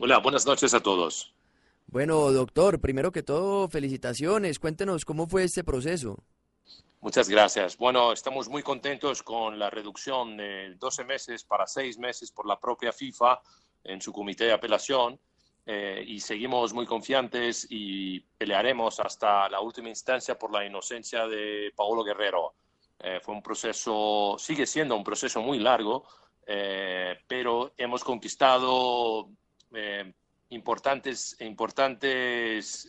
Hola, buenas noches a todos. Bueno, doctor, primero que todo, felicitaciones. Cuéntenos cómo fue este proceso. Muchas gracias. Bueno, estamos muy contentos con la reducción de 12 meses para 6 meses por la propia FIFA en su comité de apelación eh, y seguimos muy confiantes y pelearemos hasta la última instancia por la inocencia de Paolo Guerrero. Eh, fue un proceso, sigue siendo un proceso muy largo, eh, pero hemos conquistado importantes, importantes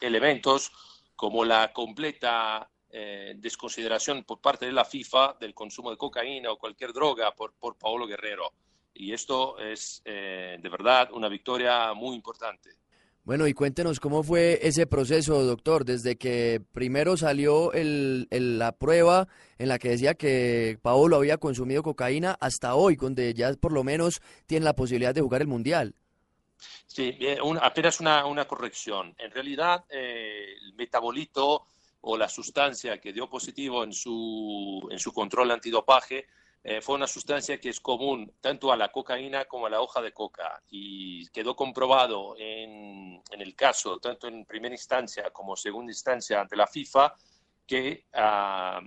elementos como la completa desconsideración por parte de la FIFA del consumo de cocaína o cualquier droga por, por Paolo Guerrero y esto es eh, de verdad una victoria muy importante. Bueno, y cuéntenos cómo fue ese proceso, doctor, desde que primero salió el, la prueba en la que decía que Paolo había consumido cocaína hasta hoy, donde ya por lo menos tiene la posibilidad de jugar el Mundial. Sí, apenas una, una, corrección. En realidad, eh, el metabolito o la sustancia que dio positivo en su, en su control antidopaje eh, fue una sustancia que es común tanto a la cocaína como a la hoja de coca y quedó comprobado en, el caso, tanto en primera instancia como segunda instancia ante la FIFA, que ah,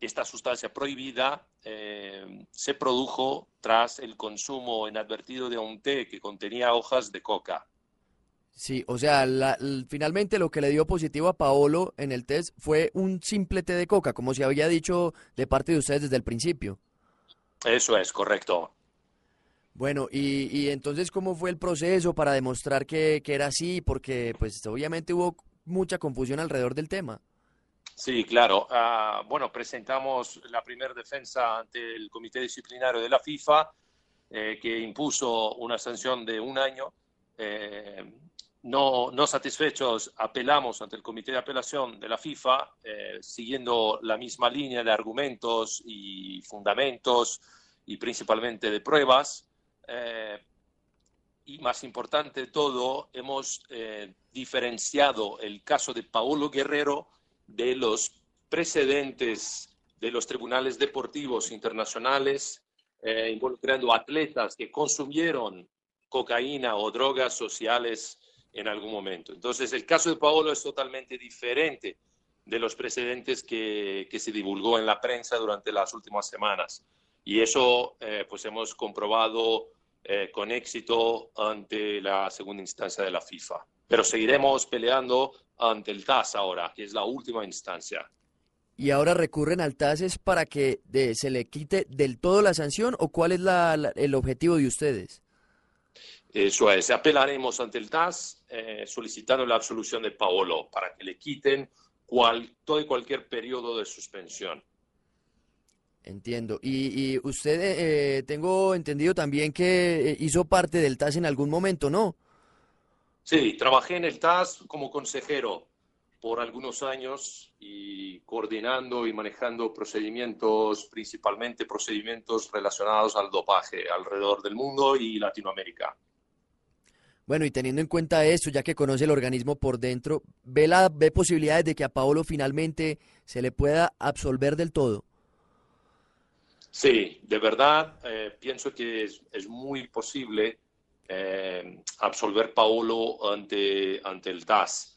esta sustancia prohibida eh, se produjo tras el consumo inadvertido de un té que contenía hojas de coca. Sí, o sea, finalmente lo que le dio positivo a Paolo en el test fue un simple té de coca, como se había dicho de parte de ustedes desde el principio. Eso es, correcto. Bueno, y, y entonces, ¿cómo fue el proceso para demostrar que, que, era así? Porque, pues, obviamente hubo mucha confusión alrededor del tema. Sí, claro. Uh, bueno, presentamos la primera defensa ante el Comité Disciplinario de la FIFA, eh, que impuso una sanción de un año. Eh, no, satisfechos, apelamos ante el Comité de Apelación de la FIFA, eh, siguiendo la misma línea de argumentos y fundamentos y principalmente de pruebas. Eh, y más importante de todo, hemos eh, diferenciado el caso de Paolo Guerrero de los precedentes de los tribunales deportivos internacionales involucrando atletas que consumieron cocaína o drogas sociales en algún momento. Entonces, el caso de Paolo es totalmente diferente de los precedentes que, que se divulgó en la prensa durante las últimas semanas. Y eso, eh, pues hemos comprobado eh, con éxito ante la segunda instancia de la FIFA. Pero seguiremos peleando ante el TAS ahora, que es la última instancia. ¿Y ahora recurren al TAS para que se le quite del todo la sanción o cuál es el objetivo de ustedes? Eso es, apelaremos ante el TAS eh, solicitando la absolución de Paolo para que le quiten cual, todo y cualquier periodo de suspensión. Entiendo. Y, usted, eh, tengo entendido también que eh, hizo parte del TAS en algún momento, ¿no? Sí, trabajé en el TAS como consejero por algunos años y coordinando y manejando procedimientos, principalmente procedimientos relacionados al dopaje alrededor del mundo y Latinoamérica. Bueno, y teniendo en cuenta esto, ya que conoce el organismo por dentro, ¿ve, la, ve posibilidades de que a Paolo finalmente se le pueda absolver del todo? Sí, de verdad, eh, pienso que es, muy posible eh, absolver Paolo ante, ante el TAS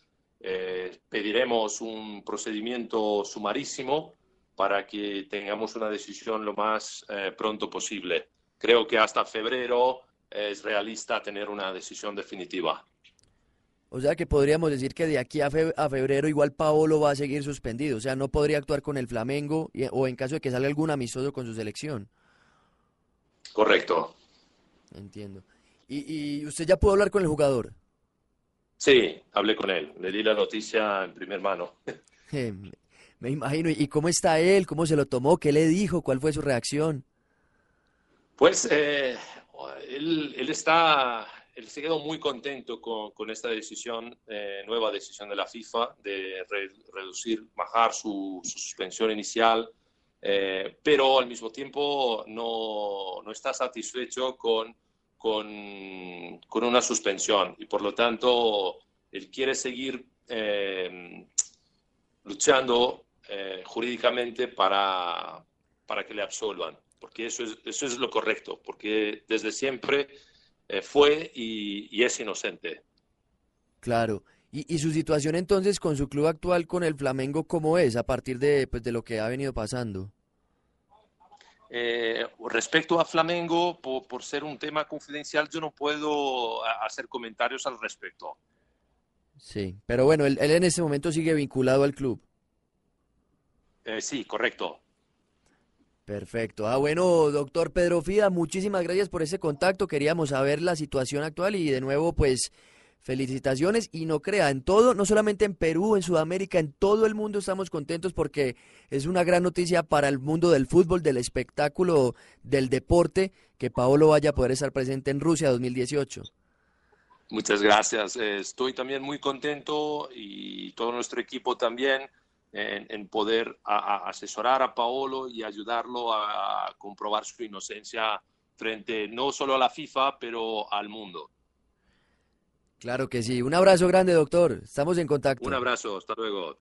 eh, pediremos un procedimiento sumarísimo para que tengamos una decisión lo más eh, pronto posible. Creo que hasta febrero es realista tener una decisión definitiva. O sea que podríamos decir que de aquí a, febrero igual Paolo va a seguir suspendido. O sea, no podría actuar con el Flamengo o en caso de que salga algún amistoso con su selección. Correcto. Entiendo. ¿Y, y usted ya pudo hablar con el jugador? Sí, hablé con él, le di la noticia en primer mano. Me imagino, ¿y cómo está él? ¿Cómo se lo tomó? ¿Qué le dijo? ¿Cuál fue su reacción? Pues eh, él, está, él se quedó muy contento con, esta decisión, eh, nueva decisión de la FIFA, de reducir, bajar su, suspensión inicial, eh, pero al mismo tiempo no, no está satisfecho con con, con una suspensión y por lo tanto él quiere seguir eh, luchando eh, jurídicamente para, para que le absolvan, porque eso es, eso es lo correcto, porque desde siempre eh, fue y, es inocente. Claro. ¿Y, su situación entonces con su club actual, con el Flamengo, cómo es a partir de, pues, de lo que ha venido pasando? Eh, respecto a Flamengo, por, ser un tema confidencial, yo no puedo hacer comentarios al respecto. Sí, pero bueno, él, en ese momento sigue vinculado al club. Eh, sí, correcto. Perfecto. Ah, bueno, doctor Pedro Fida, muchísimas gracias por ese contacto. Queríamos saber la situación actual y de nuevo, pues, felicitaciones. Y no crea, en todo, no solamente en Perú, en Sudamérica, en todo el mundo estamos contentos porque es una gran noticia para el mundo del fútbol, del espectáculo, del deporte, que Paolo vaya a poder estar presente en Rusia 2018. Muchas gracias. Estoy también muy contento y todo nuestro equipo también en, poder asesorar a Paolo y ayudarlo a comprobar su inocencia frente no solo a la FIFA, pero al mundo. Claro que sí. Un abrazo grande, doctor. Estamos en contacto. Un abrazo. Hasta luego.